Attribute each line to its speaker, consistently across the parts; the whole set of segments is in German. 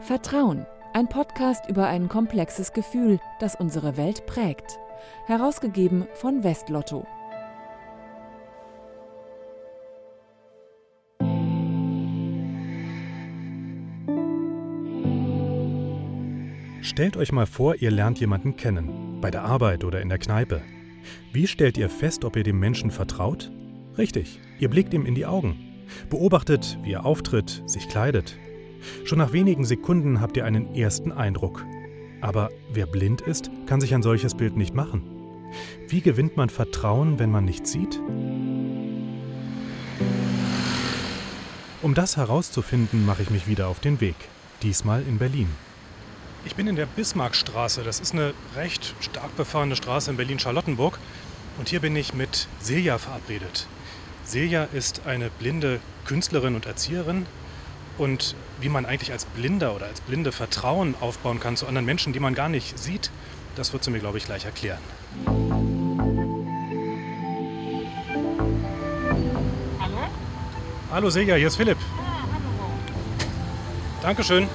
Speaker 1: Vertrauen, ein Podcast über ein komplexes Gefühl, das unsere Welt prägt. Herausgegeben von Westlotto.
Speaker 2: Stellt euch mal vor, ihr lernt jemanden kennen, bei der Arbeit oder in der Kneipe. Wie stellt ihr fest, ob ihr dem Menschen vertraut? Richtig, ihr blickt ihm in die Augen, beobachtet, wie er auftritt, sich kleidet. Schon nach wenigen Sekunden habt ihr einen ersten Eindruck. Aber wer blind ist, kann sich ein solches Bild nicht machen. Wie gewinnt man Vertrauen, wenn man nichts sieht? Um das herauszufinden, mache ich mich wieder auf den Weg, diesmal in Berlin. Ich bin in der Bismarckstraße. Das ist eine recht stark befahrene Straße in Berlin-Charlottenburg. Und hier bin ich mit Silja verabredet. Silja ist eine blinde Künstlerin und Erzieherin. Und wie man eigentlich als Blinder oder als Blinde Vertrauen aufbauen kann zu anderen Menschen, die man gar nicht sieht, das wird sie mir, glaube ich, gleich erklären.
Speaker 3: Hallo?
Speaker 2: Hallo Silja, hier ist Philipp.
Speaker 3: Ah, hallo.
Speaker 2: Dankeschön.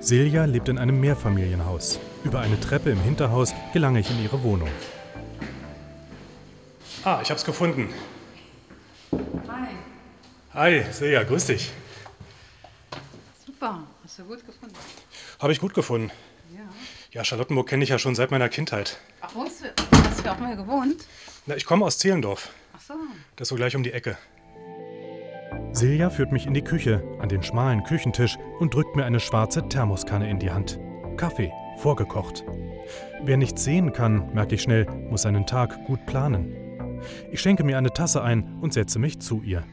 Speaker 2: Silja lebt in einem Mehrfamilienhaus. Über eine Treppe im Hinterhaus gelange ich in ihre Wohnung. Ah, ich hab's gefunden.
Speaker 3: Hi.
Speaker 2: Silja, grüß dich.
Speaker 3: Super. Hast du gut gefunden?
Speaker 2: Habe ich gut gefunden.
Speaker 3: Ja.
Speaker 2: Ja, Charlottenburg kenne ich ja schon seit meiner Kindheit.
Speaker 3: Ach, wohnst du, hast du auch mal gewohnt?
Speaker 2: Na, ich komme aus Zehlendorf.
Speaker 3: Ach so.
Speaker 2: Das ist so gleich um die Ecke. Silja führt mich in die Küche, an den schmalen Küchentisch und drückt mir eine schwarze Thermoskanne in die Hand. Kaffee, vorgekocht. Wer nichts sehen kann, merke ich schnell, muss seinen Tag gut planen. Ich schenke mir eine Tasse ein und setze mich zu ihr.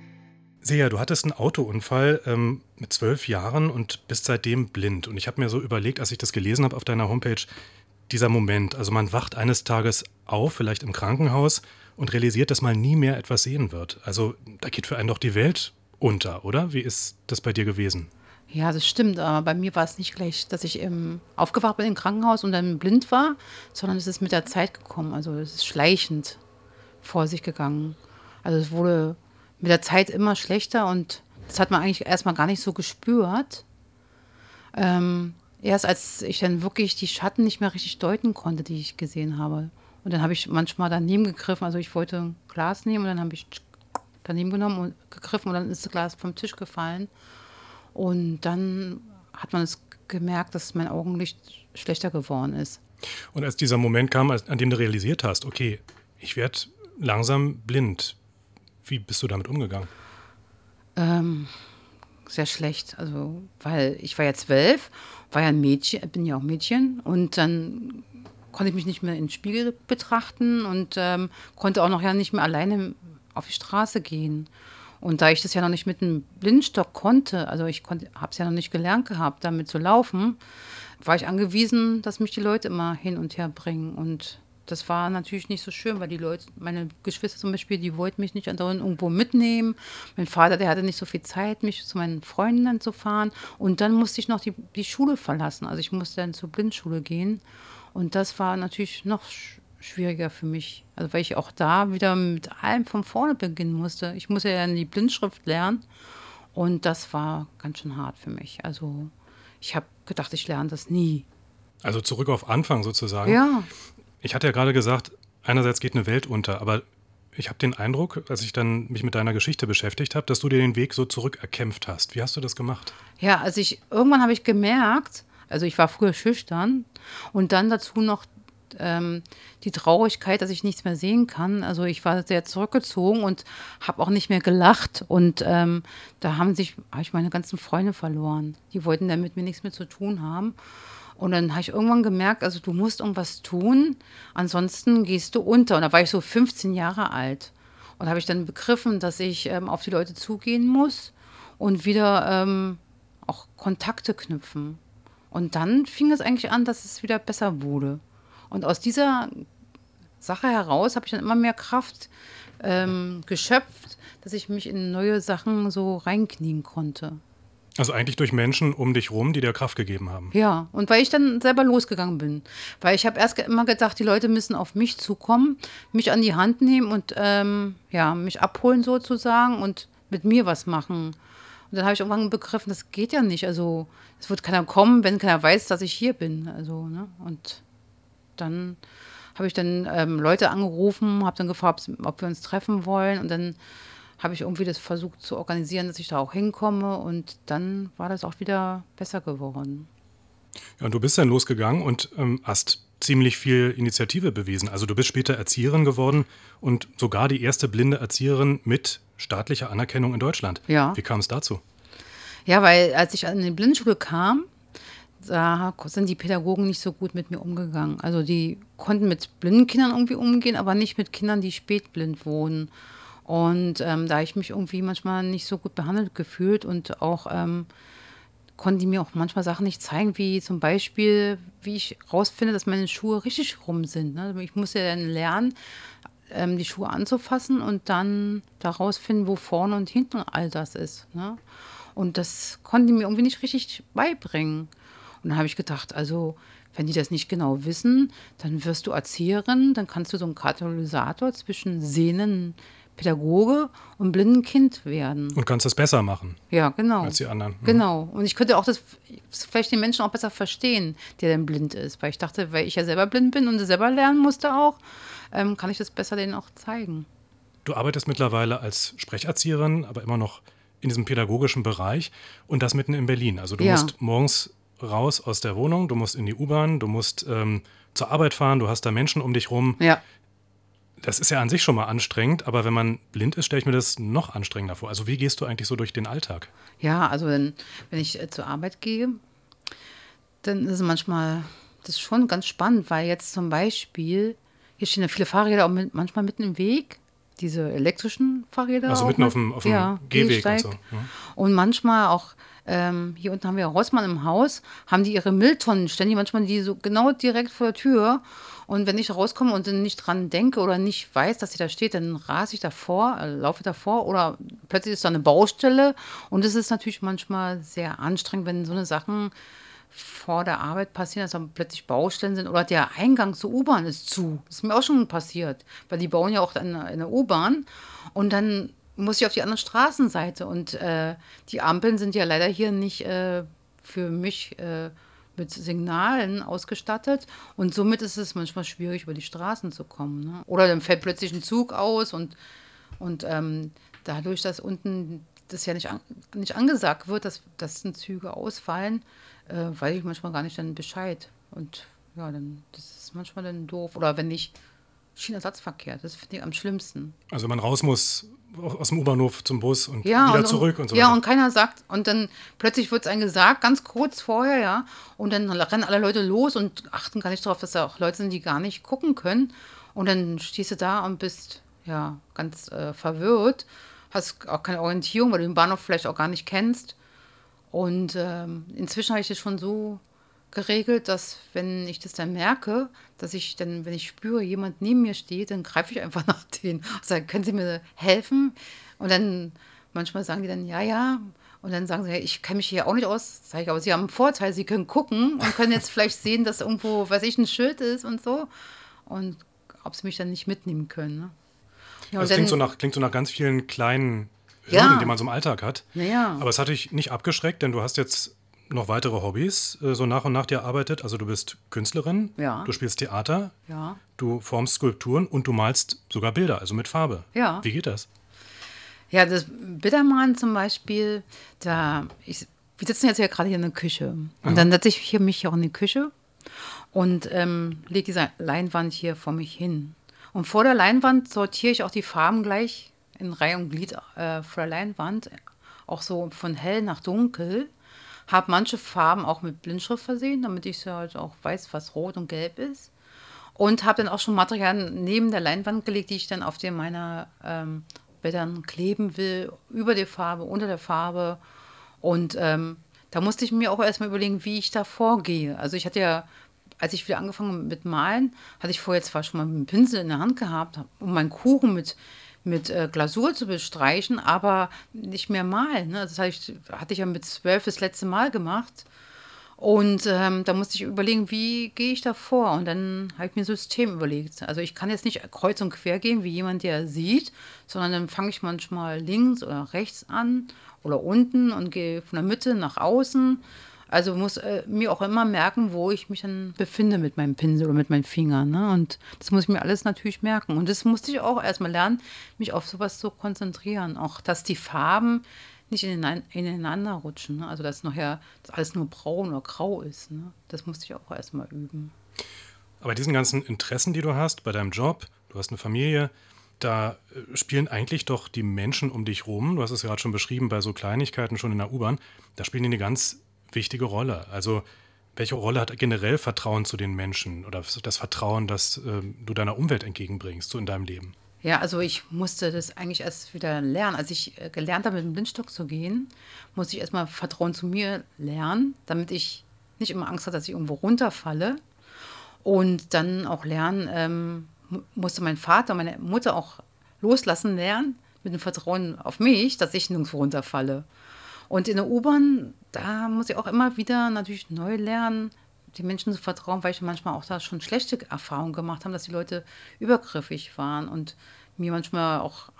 Speaker 2: Silja, du hattest einen Autounfall ähm, mit zwölf Jahren und bist seitdem blind. Und ich habe mir so überlegt, als ich das gelesen habe auf deiner Homepage, dieser Moment, also man wacht eines Tages auf, vielleicht im Krankenhaus, und realisiert, dass man nie mehr etwas sehen wird. Also da geht für einen doch die Welt unter, oder? Wie ist das bei dir gewesen?
Speaker 3: Ja, das stimmt. Aber bei mir war es nicht gleich, dass ich ähm, aufgewacht bin im Krankenhaus und dann blind war, sondern es ist mit der Zeit gekommen. Also es ist schleichend vor sich gegangen. Also es wurde mit der Zeit immer schlechter und das hat man eigentlich erstmal gar nicht so gespürt. Ähm, erst als ich dann wirklich die Schatten nicht mehr richtig deuten konnte, die ich gesehen habe. Und dann habe ich manchmal daneben gegriffen. Also ich wollte ein Glas nehmen und dann habe ich daneben genommen und gegriffen und dann ist das Glas vom Tisch gefallen. Und dann hat man es gemerkt, dass mein Augenlicht schlechter geworden ist.
Speaker 2: Und als dieser Moment kam, an dem du realisiert hast, okay, ich werde langsam blind, wie bist du damit umgegangen?
Speaker 3: Ähm, sehr schlecht. Also, weil ich war ja zwölf, war ja ein Mädchen, bin ja auch Mädchen und dann konnte ich mich nicht mehr in Spiegel betrachten und ähm, konnte auch noch ja nicht mehr alleine auf die Straße gehen. Und da ich das ja noch nicht mit einem Blindstock konnte, also ich habe es ja noch nicht gelernt gehabt, damit zu laufen, war ich angewiesen, dass mich die Leute immer hin und her bringen. Und das war natürlich nicht so schön, weil die Leute, meine Geschwister zum Beispiel, die wollten mich nicht andauernd irgendwo mitnehmen. Mein Vater, der hatte nicht so viel Zeit, mich zu meinen Freunden zu fahren. Und dann musste ich noch die, die Schule verlassen. Also ich musste dann zur Blindschule gehen. Und das war natürlich noch sch- schwieriger für mich. Also weil ich auch da wieder mit allem von vorne beginnen musste. Ich musste ja dann die Blindschrift lernen. Und das war ganz schön hart für mich. Also ich habe gedacht, ich lerne das nie.
Speaker 2: Also zurück auf Anfang sozusagen.
Speaker 3: Ja,
Speaker 2: Ich hatte ja gerade gesagt, einerseits geht eine Welt unter, aber ich habe den Eindruck, als ich dann mich mit deiner Geschichte beschäftigt habe, dass du dir den Weg so zurück erkämpft hast. Wie hast du das gemacht?
Speaker 3: Ja, also ich, irgendwann habe ich gemerkt, also ich war früher schüchtern und dann dazu noch ähm, die Traurigkeit, dass ich nichts mehr sehen kann. Also ich war sehr zurückgezogen und habe auch nicht mehr gelacht und ähm, da haben sich, habe ich meine ganzen Freunde verloren. Die wollten dann mit mir nichts mehr zu tun haben. Und dann habe ich irgendwann gemerkt, also du musst irgendwas tun, ansonsten gehst du unter. Und da war ich so 15 Jahre alt. Und habe ich dann begriffen, dass ich ähm, auf die Leute zugehen muss und wieder ähm, auch Kontakte knüpfen. Und dann fing es eigentlich an, dass es wieder besser wurde. Und aus dieser Sache heraus habe ich dann immer mehr Kraft ähm, geschöpft, dass ich mich in neue Sachen so reinknien konnte.
Speaker 2: Also eigentlich durch Menschen um dich rum, die dir Kraft gegeben haben.
Speaker 3: Ja, und weil ich dann selber losgegangen bin. Weil ich habe erst immer gedacht, die Leute müssen auf mich zukommen, mich an die Hand nehmen und ähm, ja, mich abholen sozusagen und mit mir was machen. Und dann habe ich irgendwann begriffen, das geht ja nicht. Also es wird keiner kommen, wenn keiner weiß, dass ich hier bin. Also, ne? Und dann habe ich dann ähm, Leute angerufen, habe dann gefragt, ob wir uns treffen wollen. Und dann habe ich irgendwie das versucht zu organisieren, dass ich da auch hinkomme. Und dann war das auch wieder besser geworden.
Speaker 2: Ja, und du bist dann losgegangen und ähm, hast ziemlich viel Initiative bewiesen. Also du bist später Erzieherin geworden und sogar die erste blinde Erzieherin mit staatlicher Anerkennung in Deutschland.
Speaker 3: Ja.
Speaker 2: Wie kam es dazu?
Speaker 3: Ja, weil als ich an die Blindenschule kam, da sind die Pädagogen nicht so gut mit mir umgegangen. Also die konnten mit blinden Kindern irgendwie umgehen, aber nicht mit Kindern, die spätblind wohnen. Und ähm, da ich mich irgendwie manchmal nicht so gut behandelt gefühlt und auch ähm, konnten die mir auch manchmal Sachen nicht zeigen, wie zum Beispiel, wie ich rausfinde, dass meine Schuhe richtig rum sind. Ne? Ich muss ja dann lernen, ähm, die Schuhe anzufassen und dann daraus finden, wo vorne und hinten all das ist. Ne? Und das konnten die mir irgendwie nicht richtig beibringen. Und dann habe ich gedacht, also wenn die das nicht genau wissen, dann wirst du Erzieherin, dann kannst du so ein Katalysator zwischen sehenden Pädagoge und blinden Kind werden.
Speaker 2: Und kannst das besser machen.
Speaker 3: Ja, genau.
Speaker 2: Als die anderen. Mhm.
Speaker 3: Genau. Und ich könnte auch das vielleicht den Menschen auch besser verstehen, der dann blind ist. Weil ich dachte, weil ich ja selber blind bin und selber lernen musste auch, ähm, kann ich das besser denen auch zeigen.
Speaker 2: Du arbeitest mittlerweile als Sprecherzieherin, aber immer noch in diesem pädagogischen Bereich und das mitten in Berlin. Also du
Speaker 3: Ja.
Speaker 2: musst morgens raus aus der Wohnung, du musst in die U-Bahn, du musst ähm, zur Arbeit fahren, du hast da Menschen um dich rum.
Speaker 3: Ja.
Speaker 2: Das ist ja an sich schon mal anstrengend, aber wenn man blind ist, stelle ich mir das noch anstrengender vor. Also wie gehst du eigentlich so durch den Alltag?
Speaker 3: Ja, also wenn, wenn ich äh, zur Arbeit gehe, dann ist es manchmal, das ist schon ganz spannend, weil jetzt zum Beispiel, hier stehen ja viele Fahrräder auch mit, manchmal mitten im Weg, diese elektrischen Fahrräder.
Speaker 2: Also mitten
Speaker 3: mit-
Speaker 2: auf dem, auf dem
Speaker 3: ja,
Speaker 2: Gehweg und so. Ja.
Speaker 3: Und manchmal auch, ähm, hier unten haben wir Rossmann im Haus, haben die ihre Mülltonnen ständig, manchmal die so genau direkt vor der Tür. Und wenn ich rauskomme und nicht dran denke oder nicht weiß, dass sie da steht, dann rase ich davor, äh, laufe davor oder plötzlich ist da eine Baustelle. Und es ist natürlich manchmal sehr anstrengend, wenn so eine Sachen vor der Arbeit passieren, dass dann plötzlich Baustellen sind oder der Eingang zur U-Bahn ist zu. Das ist mir auch schon passiert, weil die bauen ja auch eine, eine U-Bahn und dann muss ich auf die andere Straßenseite und äh, die Ampeln sind ja leider hier nicht äh, für mich äh, mit Signalen ausgestattet und somit ist es manchmal schwierig, über die Straßen zu kommen. Ne? Oder dann fällt plötzlich ein Zug aus und, und ähm, dadurch, dass unten das ja nicht, an, nicht angesagt wird, dass, dass Züge ausfallen, äh, weiß ich manchmal gar nicht dann Bescheid. Und ja, dann das ist manchmal dann doof. Oder wenn ich Schienenersatzverkehr, das finde ich am schlimmsten.
Speaker 2: Also man raus muss aus dem U-Bahnhof zum Bus und
Speaker 3: Ja,
Speaker 2: wieder
Speaker 3: und,
Speaker 2: zurück und so
Speaker 3: Ja,
Speaker 2: weiter.
Speaker 3: und keiner sagt, und dann plötzlich wird es einem gesagt, ganz kurz vorher, ja, und dann rennen alle Leute los und achten gar nicht darauf, dass da auch Leute sind, die gar nicht gucken können. Und dann stehst du da und bist, ja, ganz äh, verwirrt, hast auch keine Orientierung, weil du den Bahnhof vielleicht auch gar nicht kennst. Und ähm, inzwischen habe ich das schon so geregelt, dass wenn ich das dann merke, dass ich dann, wenn ich spüre, jemand neben mir steht, dann greife ich einfach nach denen und sage, können Sie mir helfen? Und dann manchmal sagen die dann, ja, ja. Und dann sagen sie, ja, ich kenne mich hier auch nicht aus. Sag ich, aber Sie haben einen Vorteil, Sie können gucken und können jetzt vielleicht sehen, dass irgendwo, weiß ich, ein Schild ist und so. Und ob sie mich dann nicht mitnehmen können. Ne? Ja,
Speaker 2: das
Speaker 3: und
Speaker 2: klingt so, nach, klingt so nach ganz vielen kleinen
Speaker 3: Ja.
Speaker 2: Hürden, die man so im Alltag hat.
Speaker 3: Naja.
Speaker 2: Aber es hat dich nicht abgeschreckt, denn du hast jetzt noch weitere Hobbys äh, so nach und nach dir erarbeitet. Also du bist Künstlerin,
Speaker 3: Ja.
Speaker 2: du spielst Theater,
Speaker 3: Ja.
Speaker 2: du formst Skulpturen und du malst sogar Bilder, also mit Farbe.
Speaker 3: Ja.
Speaker 2: Wie geht das?
Speaker 3: Ja, das Bittermalen zum Beispiel, da, ich, wir sitzen jetzt ja gerade hier in der Küche. Und dann setze ich hier mich auch in die Küche und ähm, lege diese Leinwand hier vor mich hin. Und vor der Leinwand sortiere ich auch die Farben gleich in Reihe und Glied äh, vor der Leinwand, auch so von hell nach dunkel. Habe manche Farben auch mit Blindschrift versehen, damit ich halt auch weiß, was rot und gelb ist. Und habe dann auch schon Material neben der Leinwand gelegt, die ich dann auf den meiner ähm, Bildern kleben will, über die Farbe, unter der Farbe. Und ähm, da musste ich mir auch erstmal überlegen, wie ich da vorgehe. Also ich hatte ja, als ich wieder angefangen mit Malen, hatte ich vorher zwar schon mal einen Pinsel in der Hand gehabt, um meinen Kuchen mit, mit äh, Glasur zu bestreichen, aber nicht mehr malen. Ne? Das ich, hatte ich ja mit zwölf das letzte Mal gemacht. Und ähm, da musste ich überlegen, wie gehe ich da vor? Und dann habe ich mir ein System überlegt. Also ich kann jetzt nicht kreuz und quer gehen, wie jemand, der sieht, sondern dann fange ich manchmal links oder rechts an oder unten und gehe von der Mitte nach außen. Also muss äh, mir auch immer merken, wo ich mich dann befinde mit meinem Pinsel oder mit meinen Fingern. Ne? Und das muss ich mir alles natürlich merken. Und das musste ich auch erstmal lernen, mich auf sowas zu konzentrieren. Auch, dass die Farben nicht ineinander rutschen. Ne? Also dass nachher dass alles nur braun oder grau ist. Ne? Das musste ich auch erstmal üben.
Speaker 2: Aber diesen ganzen Interessen, die du hast bei deinem Job, du hast eine Familie, da äh, spielen eigentlich doch die Menschen um dich rum, du hast es gerade schon beschrieben, bei so Kleinigkeiten schon in der U-Bahn, da spielen die eine ganz wichtige Rolle. Also welche Rolle hat generell Vertrauen zu den Menschen oder das Vertrauen, das äh, du deiner Umwelt entgegenbringst, so in deinem Leben?
Speaker 3: Ja, also ich musste das eigentlich erst wieder lernen. Als ich äh, gelernt habe, mit dem Blindstock zu gehen, musste ich erstmal Vertrauen zu mir lernen, damit ich nicht immer Angst hatte, dass ich irgendwo runterfalle. Und dann auch lernen, ähm, musste mein Vater und meine Mutter auch loslassen lernen, mit dem Vertrauen auf mich, dass ich nirgendwo runterfalle. Und in der U-Bahn, da muss ich auch immer wieder natürlich neu lernen, die Menschen zu vertrauen, weil ich manchmal auch da schon schlechte Erfahrungen gemacht habe, dass die Leute übergriffig waren und mir manchmal auch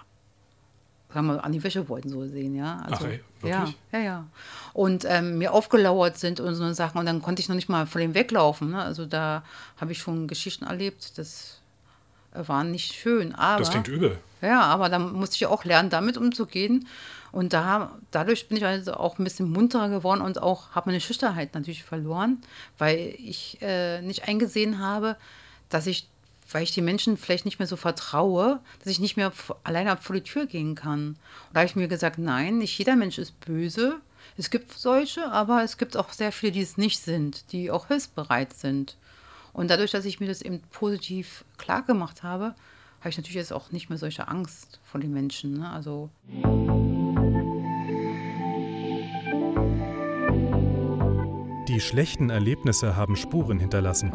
Speaker 3: sagen wir, an die Wäsche wollten so sehen, ja.
Speaker 2: Also, Ach, ey,
Speaker 3: ja, ja, ja. Und ähm, mir aufgelauert sind und so Sachen und dann konnte ich noch nicht mal von dem weglaufen. Ne? Also da habe ich schon Geschichten erlebt, das war nicht schön. Aber,
Speaker 2: das klingt übel.
Speaker 3: Ja, aber da musste ich auch lernen, damit umzugehen. Und da, dadurch bin ich also auch ein bisschen munterer geworden und auch habe meine Schüchternheit natürlich verloren, weil ich äh, nicht eingesehen habe, dass ich, weil ich den Menschen vielleicht nicht mehr so vertraue, dass ich nicht mehr alleine vor die Tür gehen kann. Und da habe ich mir gesagt, nein, nicht jeder Mensch ist böse. Es gibt solche, aber es gibt auch sehr viele, die es nicht sind, die auch hilfsbereit sind. Und dadurch, dass ich mir das eben positiv klar gemacht habe, habe ich natürlich jetzt auch nicht mehr solche Angst vor den Menschen. Ne? Also.
Speaker 2: Die schlechten Erlebnisse haben Spuren hinterlassen.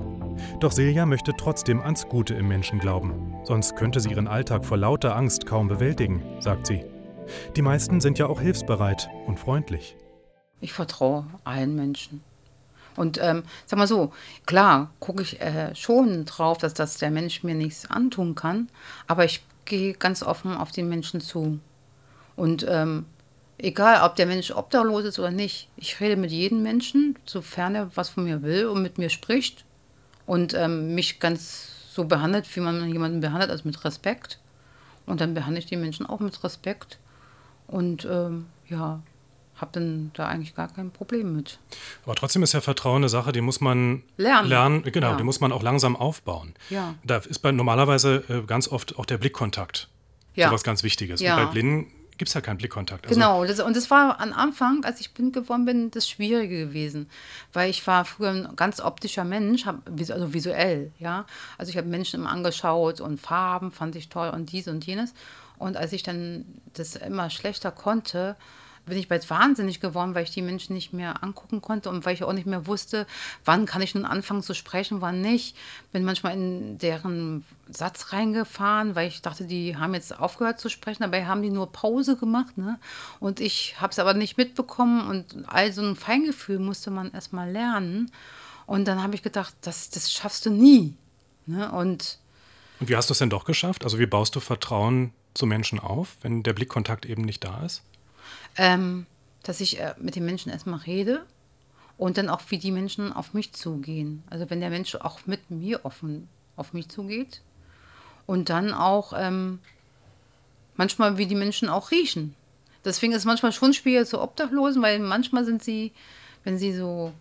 Speaker 2: Doch Silja möchte trotzdem ans Gute im Menschen glauben. Sonst könnte sie ihren Alltag vor lauter Angst kaum bewältigen, sagt sie. Die meisten sind ja auch hilfsbereit und freundlich.
Speaker 3: Ich vertraue allen Menschen. Und ähm, sag mal so, klar gucke ich äh, schon drauf, dass das der Mensch mir nichts antun kann, aber ich gehe ganz offen auf den Menschen zu. Und ähm, egal, ob der Mensch obdachlos ist oder nicht, ich rede mit jedem Menschen, sofern er was von mir will und mit mir spricht und ähm, mich ganz so behandelt, wie man jemanden behandelt, also mit Respekt. Und dann behandle ich die Menschen auch mit Respekt. Und ähm, ja, habe dann da eigentlich gar kein Problem mit.
Speaker 2: Aber trotzdem ist ja Vertrauen eine Sache, die muss man lernen. lernen genau, ja. die muss man auch langsam aufbauen.
Speaker 3: Ja.
Speaker 2: Da ist bei normalerweise äh, ganz oft auch der Blickkontakt ja. so was ganz Wichtiges.
Speaker 3: Ja.
Speaker 2: Und bei Blinden gibt es ja keinen Blickkontakt.
Speaker 3: Also genau, das, und das war am Anfang, als ich blind geworden bin, das Schwierige gewesen. Weil ich war früher ein ganz optischer Mensch, hab, also visuell, ja. Also ich habe Menschen immer angeschaut und Farben fand ich toll und dies und jenes. Und als ich dann das immer schlechter konnte, bin ich bald wahnsinnig geworden, weil ich die Menschen nicht mehr angucken konnte und weil ich auch nicht mehr wusste, wann kann ich nun anfangen zu sprechen, wann nicht. Bin manchmal in deren Satz reingefahren, weil ich dachte, die haben jetzt aufgehört zu sprechen, dabei haben die nur Pause gemacht. Ne? Und ich habe es aber nicht mitbekommen und all so ein Feingefühl musste man erstmal lernen. Und dann habe ich gedacht, das, das schaffst du nie. Ne? Und,
Speaker 2: und wie hast du es denn doch geschafft? Also wie baust du Vertrauen zu Menschen auf, wenn der Blickkontakt eben nicht da ist?
Speaker 3: Ähm, dass ich äh, mit den Menschen erstmal rede und dann auch, wie die Menschen auf mich zugehen. Also wenn der Mensch auch mit mir offen auf mich zugeht und dann auch ähm, manchmal, wie die Menschen auch riechen. Deswegen ist es manchmal schon schwierig zu Obdachlosen, weil manchmal sind sie, wenn sie so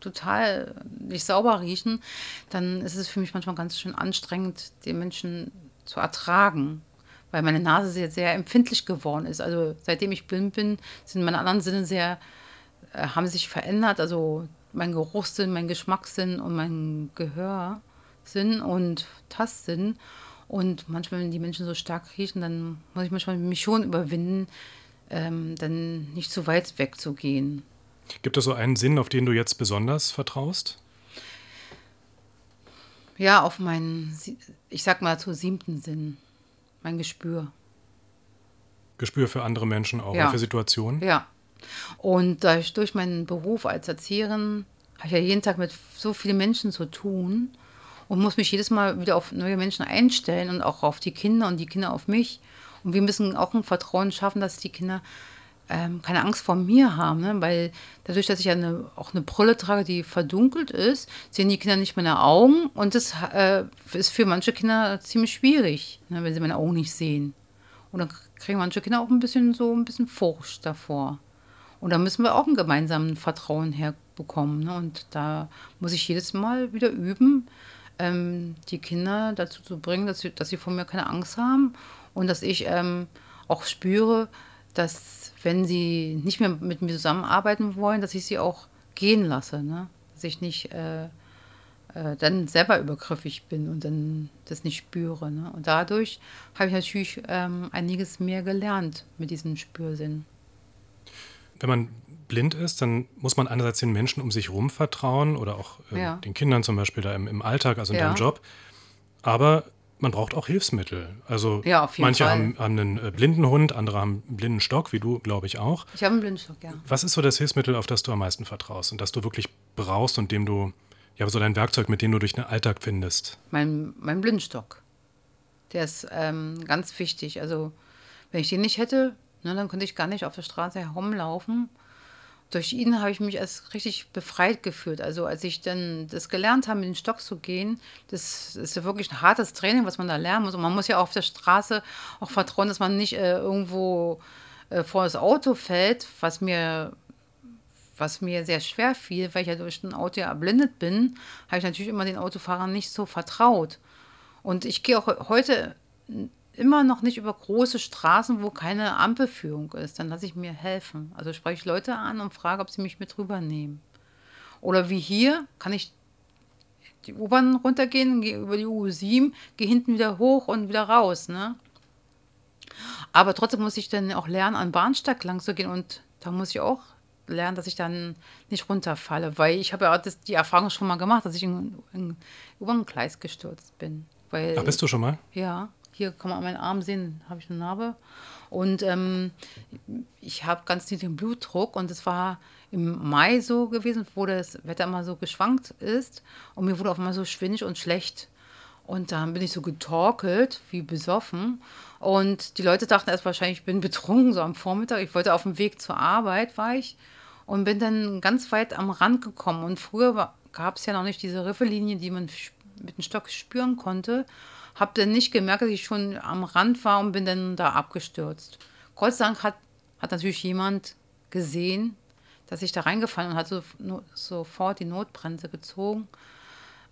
Speaker 3: total nicht sauber riechen, dann ist es für mich manchmal ganz schön anstrengend, den Menschen zu ertragen weil meine Nase sehr, sehr empfindlich geworden ist. Also seitdem ich blind bin, sind meine anderen Sinne sehr, äh, haben sich verändert. Also mein Geruchssinn, mein Geschmackssinn und mein Gehörsinn und Tastsinn. Und manchmal, wenn die Menschen so stark riechen, dann muss ich manchmal mich schon überwinden, ähm, dann nicht zu weit wegzugehen.
Speaker 2: Gibt es so einen Sinn, auf den du jetzt besonders vertraust?
Speaker 3: Ja, auf meinen, ich sag mal, zu siebten Sinn mein Gespür.
Speaker 2: Gespür für andere Menschen auch, ja. für Situationen?
Speaker 3: Ja. Und durch, durch meinen Beruf als Erzieherin habe ich ja jeden Tag mit so vielen Menschen zu tun und muss mich jedes Mal wieder auf neue Menschen einstellen und auch auf die Kinder und die Kinder auf mich. Und wir müssen auch ein Vertrauen schaffen, dass die Kinder ähm, keine Angst vor mir haben, ne? weil dadurch, dass ich ja eine, auch eine Brille trage, die verdunkelt ist, sehen die Kinder nicht meine Augen und das äh, ist für manche Kinder ziemlich schwierig, ne? wenn sie meine Augen nicht sehen. Und dann kriegen manche Kinder auch ein bisschen so ein bisschen Furcht davor. Und da müssen wir auch ein gemeinsames Vertrauen herbekommen. Ne? Und da muss ich jedes Mal wieder üben, ähm, die Kinder dazu zu bringen, dass sie, dass sie vor mir keine Angst haben und dass ich ähm, auch spüre, dass wenn sie nicht mehr mit mir zusammenarbeiten wollen, dass ich sie auch gehen lasse. Ne? Dass ich nicht äh, äh, dann selber übergriffig bin und dann das nicht spüre. Ne? Und dadurch habe ich natürlich ähm, einiges mehr gelernt mit diesem Spürsinn.
Speaker 2: Wenn man blind ist, dann muss man einerseits den Menschen um sich herum vertrauen oder auch äh, ja. den Kindern zum Beispiel da im, im Alltag, also in ja. deinem Job. Aber man braucht auch Hilfsmittel. Also ja, manche haben, haben, einen äh, blinden Hund, andere haben einen blinden Stock, wie du, glaube ich, auch.
Speaker 3: Ich habe einen blinden Stock, ja.
Speaker 2: Was ist so das Hilfsmittel, auf das du am meisten vertraust und das du wirklich brauchst und dem du, ja, so dein Werkzeug, mit dem du durch den Alltag findest?
Speaker 3: Mein, mein Blindenstock. Der ist ähm, ganz wichtig. Also, wenn ich den nicht hätte, ne, dann könnte ich gar nicht auf der Straße herumlaufen durch ihn habe ich mich als richtig befreit gefühlt. Also als ich dann das gelernt habe, mit den Stock zu gehen, das ist ja wirklich ein hartes Training, was man da lernen muss. Und man muss ja auch auf der Straße auch vertrauen, dass man nicht äh, irgendwo äh, vor das Auto fällt, was mir was mir sehr schwer fiel, weil ich ja durch ein Auto ja erblindet bin, habe ich natürlich immer den Autofahrern nicht so vertraut. Und ich gehe auch heute immer noch nicht über große Straßen, wo keine Ampelführung ist. Dann lasse ich mir helfen. Also spreche ich Leute an und frage, ob sie mich mit rübernehmen. Oder wie hier, kann ich die U-Bahn runtergehen, gehe über die U7, gehe hinten wieder hoch und wieder raus. Ne? Aber trotzdem muss ich dann auch lernen, an Bahnsteig lang zu gehen und da muss ich auch lernen, dass ich dann nicht runterfalle, weil ich habe ja das, die Erfahrung schon mal gemacht, dass ich in, in U-Bahn-Gleis gestürzt bin. Weil,
Speaker 2: Ach, bist du schon mal?
Speaker 3: Ja. Hier kann man an meinen Arm sehen, habe ich eine Narbe. Und ähm, ich habe ganz niedrigen Blutdruck und es war im Mai so gewesen, wo das Wetter immer so geschwankt ist und mir wurde auf einmal so schwindig und schlecht. Und dann bin ich so getorkelt, wie besoffen. Und die Leute dachten erst wahrscheinlich, ich bin betrunken, so am Vormittag. Ich wollte auf dem Weg zur Arbeit, war ich. Und bin dann ganz weit am Rand gekommen. Und früher gab es ja noch nicht diese Riffellinie, die man mit dem Stock spüren konnte. Habe dann nicht gemerkt, dass ich schon am Rand war und bin dann da abgestürzt. Gott sei Dank hat, hat natürlich jemand gesehen, dass ich da reingefallen und hat so, no, sofort die Notbremse gezogen.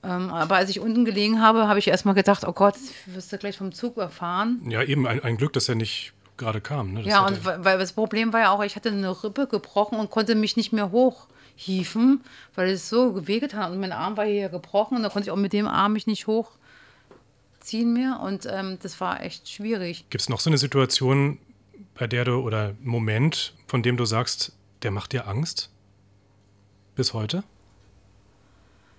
Speaker 3: Ähm, aber als ich unten gelegen habe, habe ich erstmal gedacht, oh Gott, wirst du gleich vom Zug überfahren.
Speaker 2: Ja, eben ein, ein Glück, dass er nicht gerade kam. Ne?
Speaker 3: ja, und weil das Problem war ja auch, ich hatte eine Rippe gebrochen und konnte mich nicht mehr hochhieven, weil es so wehgetan hat und mein Arm war hier gebrochen und da konnte ich auch mit dem Arm mich nicht hoch ziehen mir und ähm, das war echt schwierig.
Speaker 2: Gibt es noch so eine Situation, bei der du oder Moment, von dem du sagst, der macht dir Angst? Bis heute?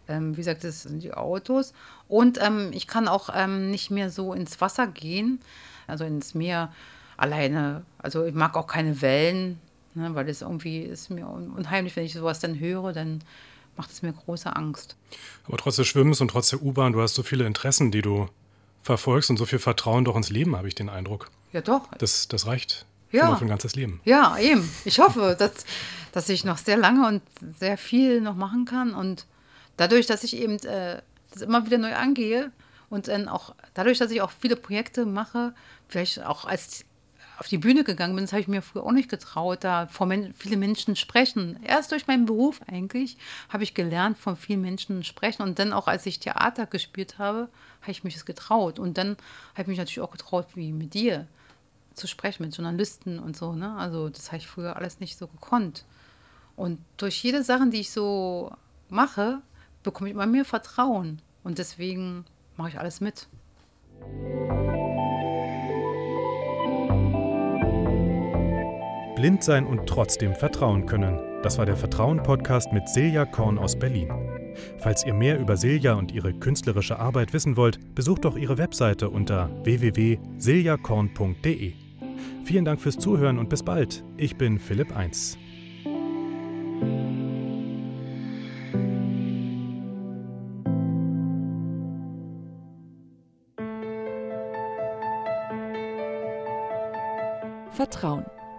Speaker 3: Ähm, wie gesagt, das sind die Autos. Und ähm, ich kann auch ähm, nicht mehr so ins Wasser gehen, also ins Meer alleine. Also ich mag auch keine Wellen, ne, weil das irgendwie ist mir unheimlich, wenn ich sowas dann höre, dann macht es mir große Angst.
Speaker 2: Aber trotz des Schwimmens und trotz der U-Bahn, du hast so viele Interessen, die du verfolgst und so viel Vertrauen doch ins Leben, habe ich den Eindruck.
Speaker 3: Ja, doch.
Speaker 2: Das, das reicht ja. für ein ganzes Leben.
Speaker 3: Ja, eben. Ich hoffe, dass, dass ich noch sehr lange und sehr viel noch machen kann. Und dadurch, dass ich eben äh, das immer wieder neu angehe und dann auch dadurch, dass ich auch viele Projekte mache, vielleicht auch als auf die Bühne gegangen bin, das habe ich mir früher auch nicht getraut, da vor men viele Menschen sprechen. Erst durch meinen Beruf eigentlich habe ich gelernt, von vielen Menschen sprechen. Und dann auch, als ich Theater gespielt habe, habe ich mich das getraut. Und dann habe ich mich natürlich auch getraut, wie mit dir zu sprechen, mit Journalisten und so. Ne? Also das habe ich früher alles nicht so gekonnt. Und durch jede Sache, die ich so mache, bekomme ich immer mehr Vertrauen. Und deswegen mache ich alles mit.
Speaker 2: Blind sein und trotzdem vertrauen können. Das war der Vertrauen-Podcast mit Silja Korn aus Berlin. Falls ihr mehr über Silja und ihre künstlerische Arbeit wissen wollt, besucht doch ihre Webseite unter www.siljakorn.de. Vielen Dank fürs Zuhören und bis bald. Ich bin Philipp 1.